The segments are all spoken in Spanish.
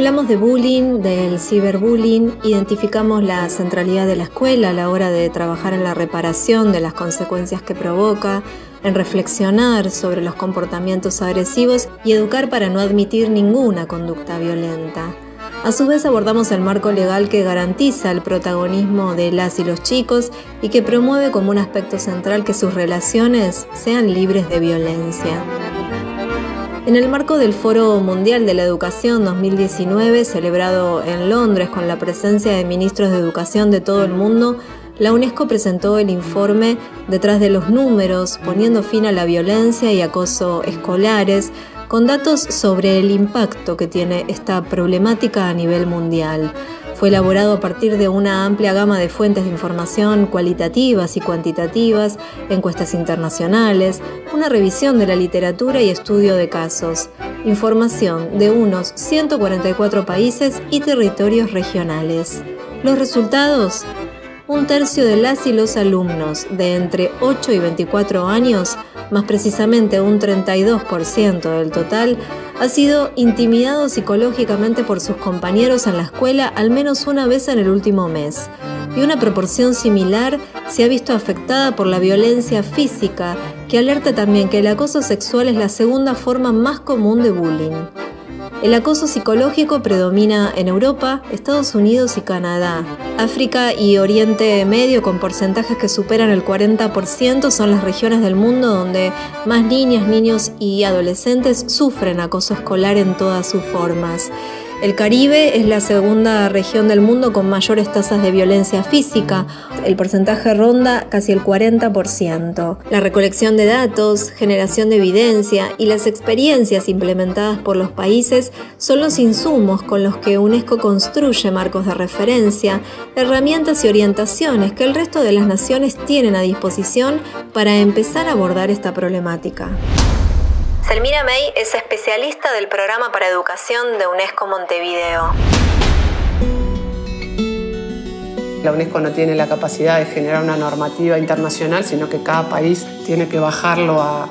Hablamos de bullying, del ciberbullying, identificamos la centralidad de la escuela a la hora de trabajar en la reparación de las consecuencias que provoca, en reflexionar sobre los comportamientos agresivos y educar para no admitir ninguna conducta violenta. A su vez abordamos el marco legal que garantiza el protagonismo de las y los chicos y que promueve como un aspecto central que sus relaciones sean libres de violencia. En el marco del Foro Mundial de la Educación 2019, celebrado en Londres con la presencia de ministros de educación de todo el mundo, la UNESCO presentó el informe Detrás de los números, poniendo fin a la violencia y acoso escolares, con datos sobre el impacto que tiene esta problemática a nivel mundial. Fue elaborado a partir de una amplia gama de fuentes de información cualitativas y cuantitativas, encuestas internacionales, una revisión de la literatura y estudio de casos, información de unos 144 países y territorios regionales. Los resultados un tercio de las y los alumnos de entre 8 y 24 años, más precisamente un 32% del total, ha sido intimidado psicológicamente por sus compañeros en la escuela al menos una vez en el último mes. Y una proporción similar se ha visto afectada por la violencia física, que alerta también que el acoso sexual es la segunda forma más común de bullying. El acoso psicológico predomina en Europa, Estados Unidos y Canadá. África y Oriente Medio, con porcentajes que superan el 40%, son las regiones del mundo donde más niñas, niños y adolescentes sufren acoso escolar en todas sus formas. El Caribe es la segunda región del mundo con mayores tasas de violencia física. El porcentaje ronda casi el 40%. La recolección de datos, generación de evidencia y las experiencias implementadas por los países son los insumos con los que UNESCO construye marcos de referencia, herramientas y orientaciones que el resto de las naciones tienen a disposición para empezar a abordar esta problemática. Selmira May es especialista del programa para educación de UNESCO Montevideo. La UNESCO no tiene la capacidad de generar una normativa internacional, sino que cada país tiene que bajarlo a,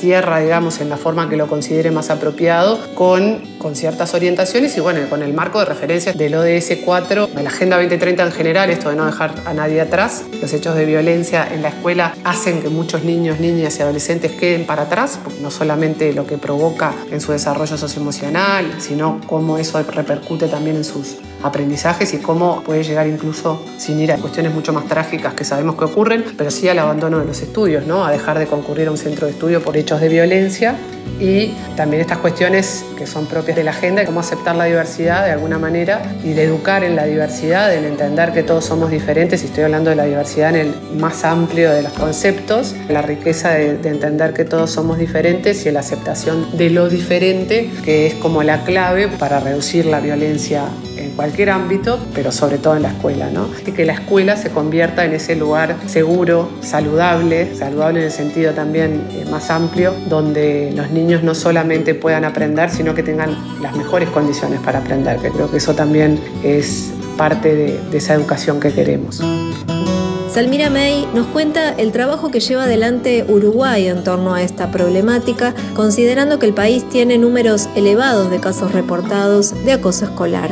tierra, digamos, en la forma que lo considere más apropiado, con, con ciertas orientaciones y bueno, con el marco de referencia del ODS 4, de la Agenda 2030 en general, esto de no dejar a nadie atrás. Los hechos de violencia en la escuela hacen que muchos niños, niñas y adolescentes queden para atrás, no solamente lo que provoca en su desarrollo socioemocional, sino cómo eso repercute también en sus aprendizajes y cómo puede llegar incluso sin ir a cuestiones mucho más trágicas que sabemos que ocurren, pero sí al abandono de los estudios, ¿no? a dejar de concurrir a un centro de estudio por hechos de violencia y también estas cuestiones que son propias de la agenda, cómo aceptar la diversidad de alguna manera y de educar en la diversidad, en entender que todos somos diferentes, y estoy hablando de la diversidad en el más amplio de los conceptos, la riqueza de, de entender que todos somos diferentes y la aceptación de lo diferente, que es como la clave para reducir la violencia en cualquier ámbito, pero sobre todo en la escuela, ¿no? Y que la escuela se convierta en ese lugar seguro, saludable, saludable en el sentido también eh, más amplio, donde los niños no solamente puedan aprender, sino que tengan las mejores condiciones para aprender, que creo que eso también es parte de, de esa educación que queremos. Salmira May nos cuenta el trabajo que lleva adelante Uruguay en torno a esta problemática, considerando que el país tiene números elevados de casos reportados de acoso escolar.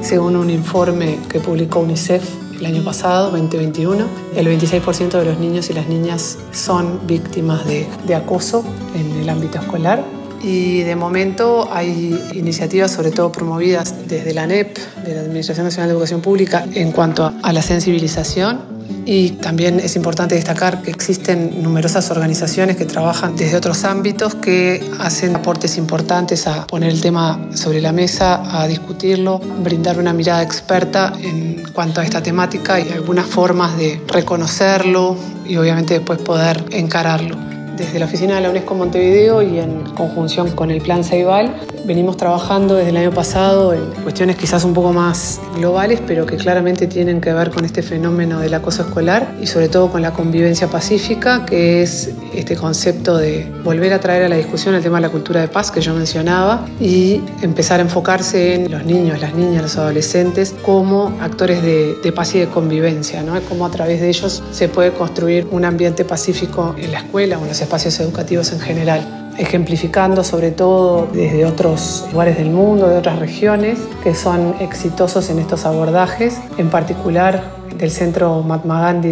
Según un informe que publicó UNICEF el año pasado, 2021, el 26% de los niños y las niñas son víctimas de, de acoso en el ámbito escolar y de momento hay iniciativas, sobre todo promovidas desde la ANEP, de la Administración Nacional de Educación Pública, en cuanto a la sensibilización. Y también es importante destacar que existen numerosas organizaciones que trabajan desde otros ámbitos que hacen aportes importantes a poner el tema sobre la mesa, a discutirlo, brindar una mirada experta en cuanto a esta temática y algunas formas de reconocerlo y obviamente después poder encararlo. Desde la oficina de la UNESCO Montevideo y en conjunción con el Plan Ceibal, venimos trabajando desde el año pasado en cuestiones quizás un poco más globales, pero que claramente tienen que ver con este fenómeno del acoso escolar y sobre todo con la convivencia pacífica, que es este concepto de volver a traer a la discusión el tema de la cultura de paz que yo mencionaba y empezar a enfocarse en los niños, las niñas, los adolescentes como actores de, paz y de convivencia, ¿no? Cómo a través de ellos se puede construir un ambiente pacífico en la escuela o en los espacios educativos en general. ejemplificando sobre todo desde otros lugares del mundo, de otras regiones, que son exitosos en estos abordajes, en particular del Centro Mahatma Gandhi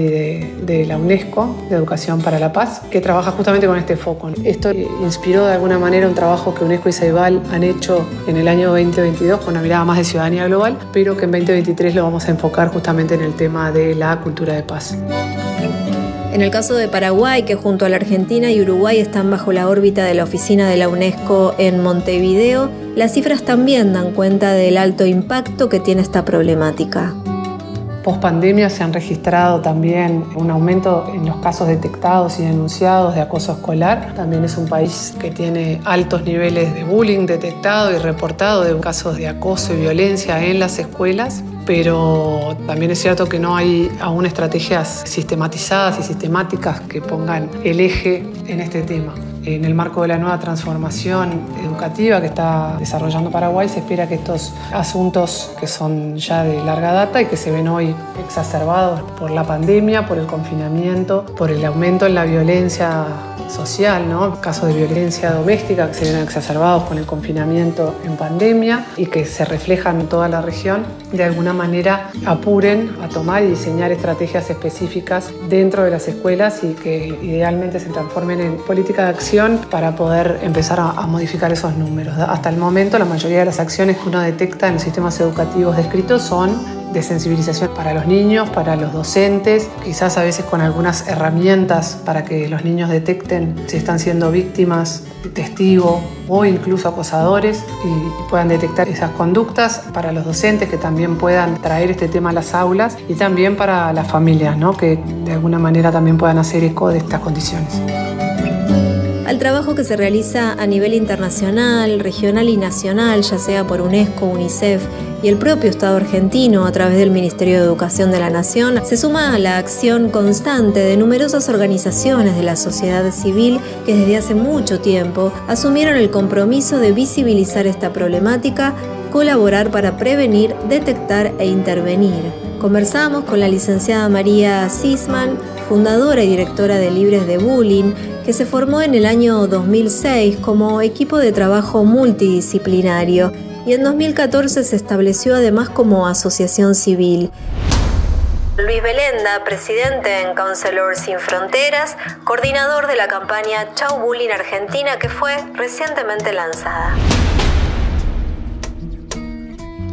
de, la UNESCO, de Educación para la Paz, que trabaja justamente con este foco. Esto inspiró de alguna manera un trabajo que UNESCO y Ceibal han hecho en el año 2022 con una mirada más de ciudadanía global, pero que en 2023 lo vamos a enfocar justamente en el tema de la cultura de paz. En el caso de Paraguay, que junto a la Argentina y Uruguay están bajo la órbita de la oficina de la UNESCO en Montevideo, las cifras también dan cuenta del alto impacto que tiene esta problemática. Post pandemia se han registrado también un aumento en los casos detectados y denunciados de acoso escolar. También es un país que tiene altos niveles de bullying detectado y reportado de casos de acoso y violencia en las escuelas pero también es cierto que no hay aún estrategias sistematizadas y sistemáticas que pongan el eje en este tema. En el marco de la nueva transformación educativa que está desarrollando Paraguay, se espera que estos asuntos que son ya de larga data y que se ven hoy exacerbados por la pandemia, por el confinamiento, por el aumento en la violencia social, ¿no? casos de violencia doméstica que se ven exacerbados con el confinamiento en pandemia y que se reflejan en toda la región, de alguna manera apuren a tomar y diseñar estrategias específicas dentro de las escuelas y que idealmente se transformen en política de acción para poder empezar a, a modificar esos números. Hasta el momento la mayoría de las acciones que uno detecta en los sistemas educativos descritos son de sensibilización para los niños, para los docentes, quizás a veces con algunas herramientas para que los niños detecten si están siendo víctimas, testigos o incluso acosadores y puedan detectar esas conductas para los docentes que también puedan traer este tema a las aulas y también para las familias, ¿no? que de alguna manera también puedan hacer eco de estas condiciones al trabajo que se realiza a nivel internacional, regional y nacional, ya sea por UNESCO, UNICEF y el propio Estado argentino a través del Ministerio de Educación de la Nación, se suma a la acción constante de numerosas organizaciones de la sociedad civil que desde hace mucho tiempo asumieron el compromiso de visibilizar esta problemática, colaborar para prevenir, detectar e intervenir. Conversamos con la licenciada María Sisman, fundadora y directora de Libres de Bullying, que se formó en el año 2006 como equipo de trabajo multidisciplinario y en 2014 se estableció además como asociación civil. Luis Belenda, presidente en Counselors Sin Fronteras, coordinador de la campaña Chau Bullying Argentina que fue recientemente lanzada.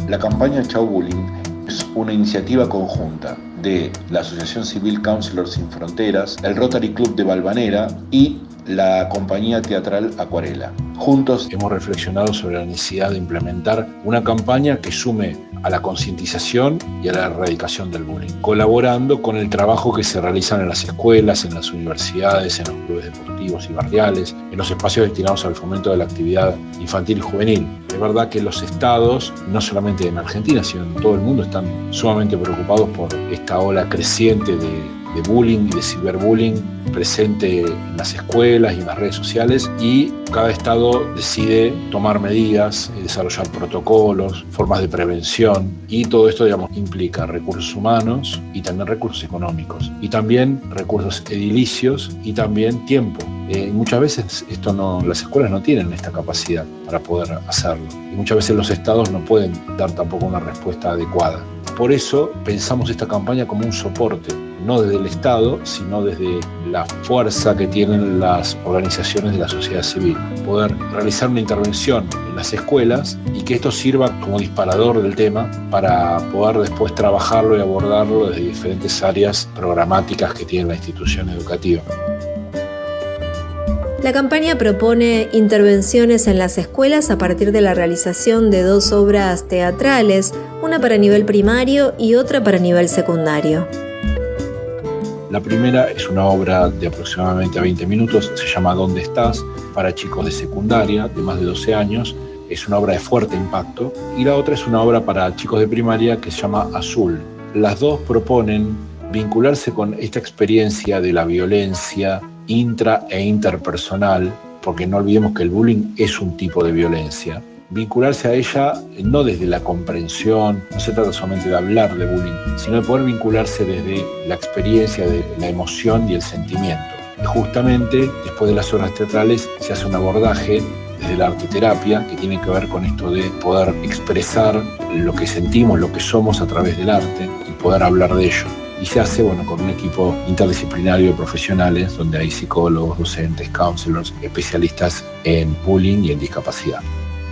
La campaña Chau Bullying es una iniciativa conjunta de la Asociación Civil Counselors Sin Fronteras, el Rotary Club de Balvanera y la compañía teatral Acuarela. Juntos hemos reflexionado sobre la necesidad de implementar una campaña que sume a la concientización y a la erradicación del bullying, colaborando con el trabajo que se realizan en las escuelas, en las universidades, en los clubes deportivos y barriales, en los espacios destinados al fomento de la actividad infantil y juvenil. Es verdad que los estados, no solamente en Argentina, sino en todo el mundo, están sumamente preocupados por esta ola creciente de de bullying y de ciberbullying presente en las escuelas y en las redes sociales y cada estado decide tomar medidas, y desarrollar protocolos, formas de prevención y todo esto digamos, implica recursos humanos y también recursos económicos y también recursos edilicios y también tiempo. Eh, muchas veces esto no, las escuelas no tienen esta capacidad para poder hacerlo y muchas veces los estados no pueden dar tampoco una respuesta adecuada. Por eso pensamos esta campaña como un soporte no desde el Estado, sino desde la fuerza que tienen las organizaciones de la sociedad civil. Poder realizar una intervención en las escuelas y que esto sirva como disparador del tema para poder después trabajarlo y abordarlo desde diferentes áreas programáticas que tiene la institución educativa. La campaña propone intervenciones en las escuelas a partir de la realización de dos obras teatrales, una para nivel primario y otra para nivel secundario. La primera es una obra de aproximadamente 20 minutos, se llama ¿Dónde estás? para chicos de secundaria de más de 12 años. Es una obra de fuerte impacto. Y la otra es una obra para chicos de primaria que se llama Azul. Las dos proponen vincularse con esta experiencia de la violencia intra e interpersonal, porque no olvidemos que el bullying es un tipo de violencia, vincularse a ella no desde la comprensión, no se trata solamente de hablar de bullying, sino de poder vincularse desde la experiencia de la emoción y el sentimiento. justamente después de las obras teatrales se hace un abordaje desde la arte terapia que tiene que ver con esto de poder expresar lo que sentimos, lo que somos a través del arte y poder hablar de ello. Y se hace bueno, con un equipo interdisciplinario de profesionales donde hay psicólogos, docentes, counselors, especialistas en bullying y en discapacidad.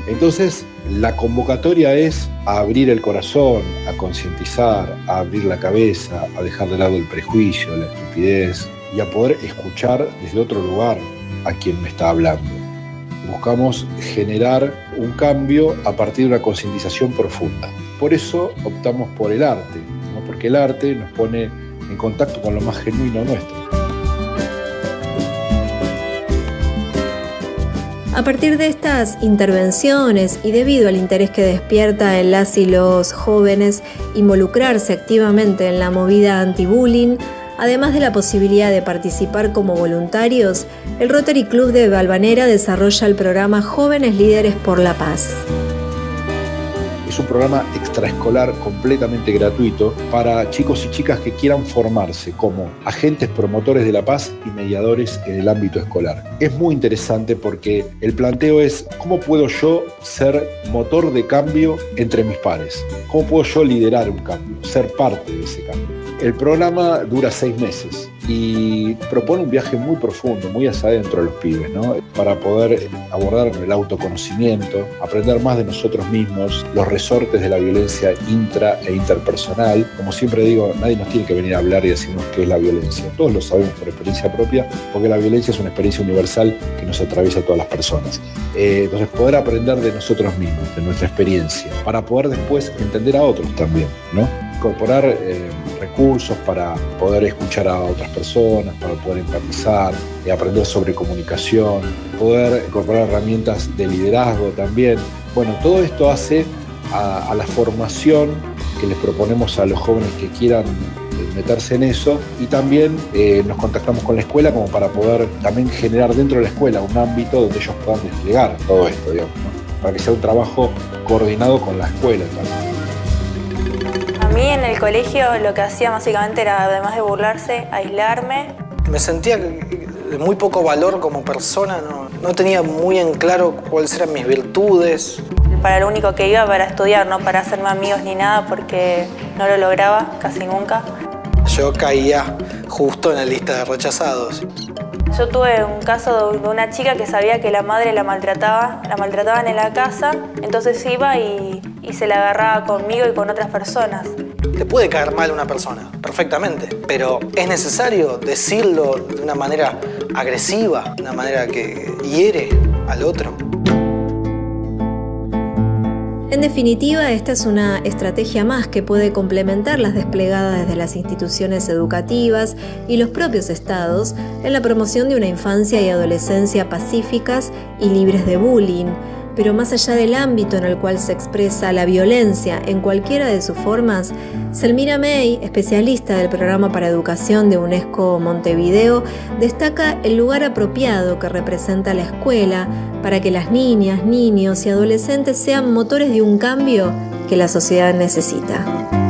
Entonces, la convocatoria es a abrir el corazón, a concientizar, a abrir la cabeza, a dejar de lado el prejuicio, la estupidez y a poder escuchar desde otro lugar a quien me está hablando. Buscamos generar un cambio a partir de una concientización profunda. Por eso optamos por el arte, porque el arte nos pone en contacto con lo más genuino nuestro. A partir de estas intervenciones y debido al interés que despierta en las y los jóvenes involucrarse activamente en la movida anti-bullying, además de la posibilidad de participar como voluntarios, el Rotary Club de Balvanera desarrolla el programa Jóvenes Líderes por la Paz. Es un programa extraescolar completamente gratuito para chicos y chicas que quieran formarse como agentes promotores de la paz y mediadores en el ámbito escolar. Es muy interesante porque el planteo es cómo puedo yo ser motor de cambio entre mis pares, cómo puedo yo liderar un cambio, ser parte de ese cambio. El programa dura seis meses y propone un viaje muy profundo, muy hacia adentro a los pibes, ¿no? para poder abordar el autoconocimiento, aprender más de nosotros mismos, los resortes de la violencia intra e interpersonal. Como siempre digo, nadie nos tiene que venir a hablar y decirnos qué es la violencia. Todos lo sabemos por experiencia propia, porque la violencia es una experiencia universal que nos atraviesa a todas las personas. Eh, entonces, poder aprender de nosotros mismos, de nuestra experiencia, para poder después entender a otros también, ¿no? Incorporar eh, recursos para poder escuchar a otras personas, para poder empatizar, eh, aprender sobre comunicación, poder incorporar herramientas de liderazgo también. Bueno, todo esto hace a, la formación que les proponemos a los jóvenes que quieran eh, meterse en eso y también eh, nos contactamos con la escuela como para poder también generar dentro de la escuela un ámbito donde ellos puedan desplegar todo esto, digamos, para que sea un trabajo coordinado con la escuela también. Colegio lo que hacía básicamente era, además de burlarse, aislarme. Me sentía de muy poco valor como persona, no, no tenía muy en claro cuáles eran mis virtudes. Para lo único que iba para estudiar, no para hacerme amigos ni nada, porque no lo lograba casi nunca. Yo caía justo en la lista de rechazados. Yo tuve un caso de una chica que sabía que la madre la maltrataba, la maltrataban en la casa, entonces iba y, se la agarraba conmigo y con otras personas. Te puede caer mal una persona, perfectamente, pero es necesario decirlo de una manera agresiva, de una manera que hiere al otro. En definitiva, esta es una estrategia más que puede complementar las desplegadas desde las instituciones educativas y los propios estados en la promoción de una infancia y adolescencia pacíficas y libres de bullying pero más allá del ámbito en el cual se expresa la violencia en cualquiera de sus formas, Selmira May, especialista del programa para educación de UNESCO Montevideo, destaca el lugar apropiado que representa la escuela para que las niñas, niños y adolescentes sean motores de un cambio que la sociedad necesita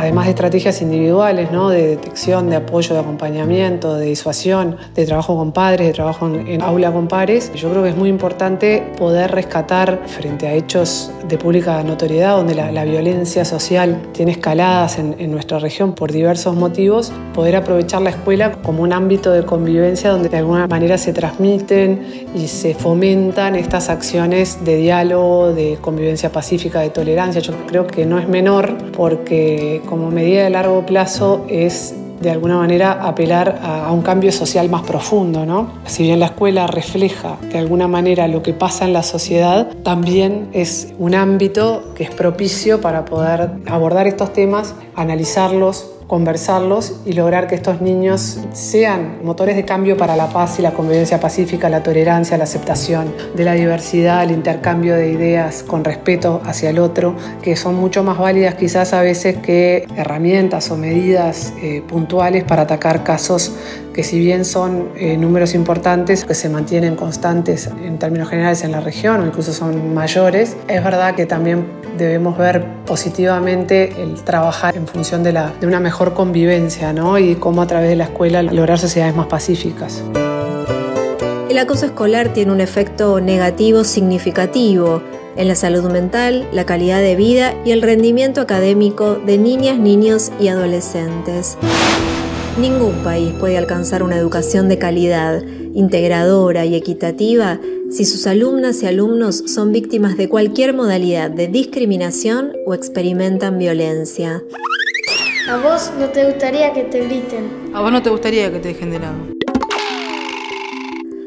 además de estrategias individuales, de detección, de apoyo, de acompañamiento, de disuasión, de trabajo con padres, de trabajo en, aula con pares, yo creo que es muy importante poder rescatar frente a hechos de pública notoriedad, donde la, violencia social tiene escaladas en, nuestra región por diversos motivos, poder aprovechar la escuela como un ámbito de convivencia donde de alguna manera se transmiten y se fomentan estas acciones de diálogo, de convivencia pacífica, de tolerancia. Yo creo que no es menor porque como medida de largo plazo es de alguna manera apelar a, un cambio social más profundo, ¿no? Si bien la escuela refleja de alguna manera lo que pasa en la sociedad, también es un ámbito que es propicio para poder abordar estos temas, analizarlos, conversarlos y lograr que estos niños sean motores de cambio para la paz y la convivencia pacífica, la tolerancia, la aceptación de la diversidad, el intercambio de ideas con respeto hacia el otro, que son mucho más válidas quizás a veces que herramientas o medidas eh, puntuales para atacar casos que si bien son eh, números importantes, que se mantienen constantes en términos generales en la región o incluso son mayores, es verdad que también debemos ver positivamente el trabajar en función de, de una mejor convivencia ¿no? y cómo a través de la escuela lograr sociedades más pacíficas. El acoso escolar tiene un efecto negativo significativo en la salud mental, la calidad de vida y el rendimiento académico de niñas, niños y adolescentes. Ningún país puede alcanzar una educación de calidad, integradora y equitativa si sus alumnas y alumnos son víctimas de cualquier modalidad de discriminación o experimentan violencia. ¿A vos no te gustaría que te griten? ¿A vos no te gustaría que te dejen de lado?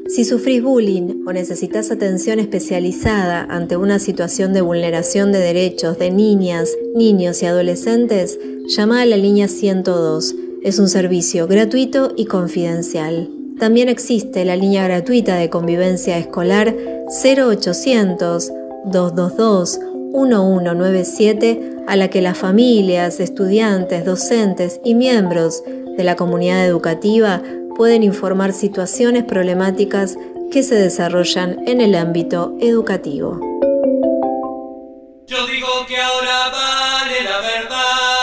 Si sufrís bullying o necesitas atención especializada ante una situación de vulneración de derechos de niñas, niños y adolescentes, llama a la línea 102. Es un servicio gratuito y confidencial. También existe la línea gratuita de convivencia escolar 0800 222 1197 a la que las familias, estudiantes, docentes y miembros de la comunidad educativa pueden informar situaciones problemáticas que se desarrollan en el ámbito educativo. Yo digo que ahora vale la verdad,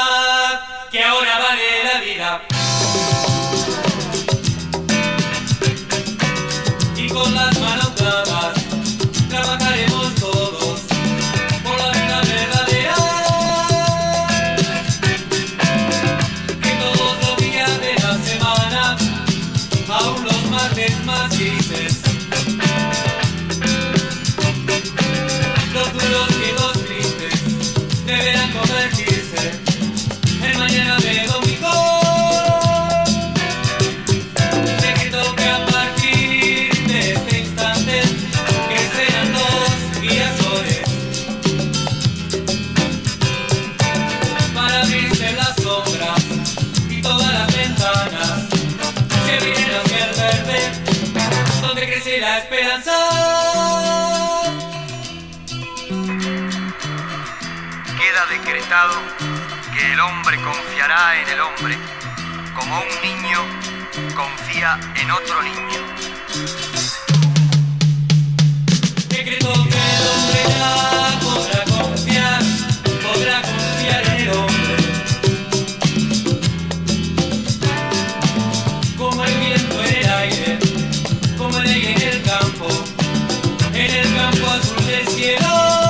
la esperanza. Queda decretado que el hombre confiará en el hombre, como un niño confía en otro niño. Decreto que el hombre ya podrá confiar, podrá confiar en el hombre. En el campo azul del cielo.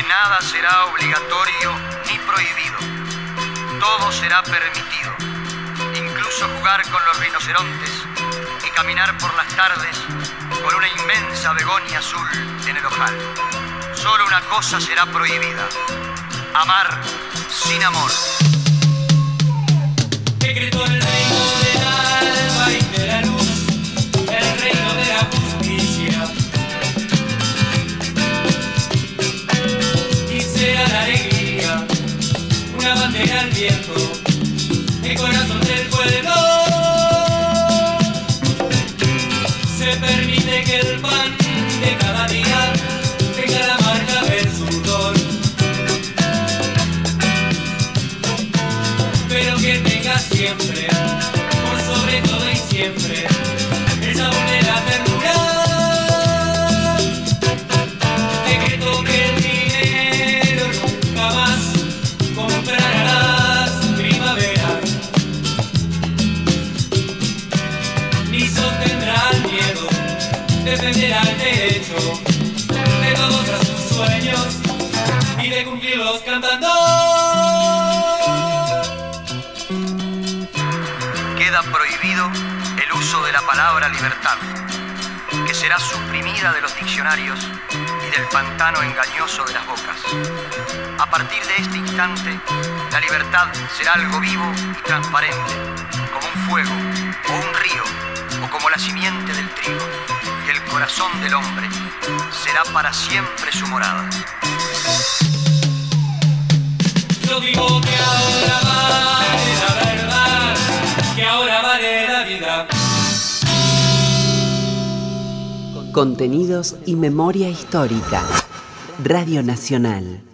Que nada será obligatorio ni prohibido. Todo será permitido, incluso jugar con los rinocerontes y caminar por las tardes con una inmensa begonia azul en el ojal. Solo una cosa será prohibida, amar sin amor. Decreto el reino corazón del pueblo. Se permite que el pan de cada día tenga la marca del sudor. pero que tenga siempre, por sobre todo y siempre, el sabor de la ternura. Queda prohibido el uso de la palabra libertad, que será suprimida de los diccionarios y del pantano engañoso de las bocas. A partir de este instante, la libertad será algo vivo y transparente, como un fuego o un río o como la simiente del trigo, y el corazón del hombre será para siempre su morada. Yo digo que ahora vale la verdad, que ahora vale la vida. Contenidos y memoria histórica. Radio Nacional.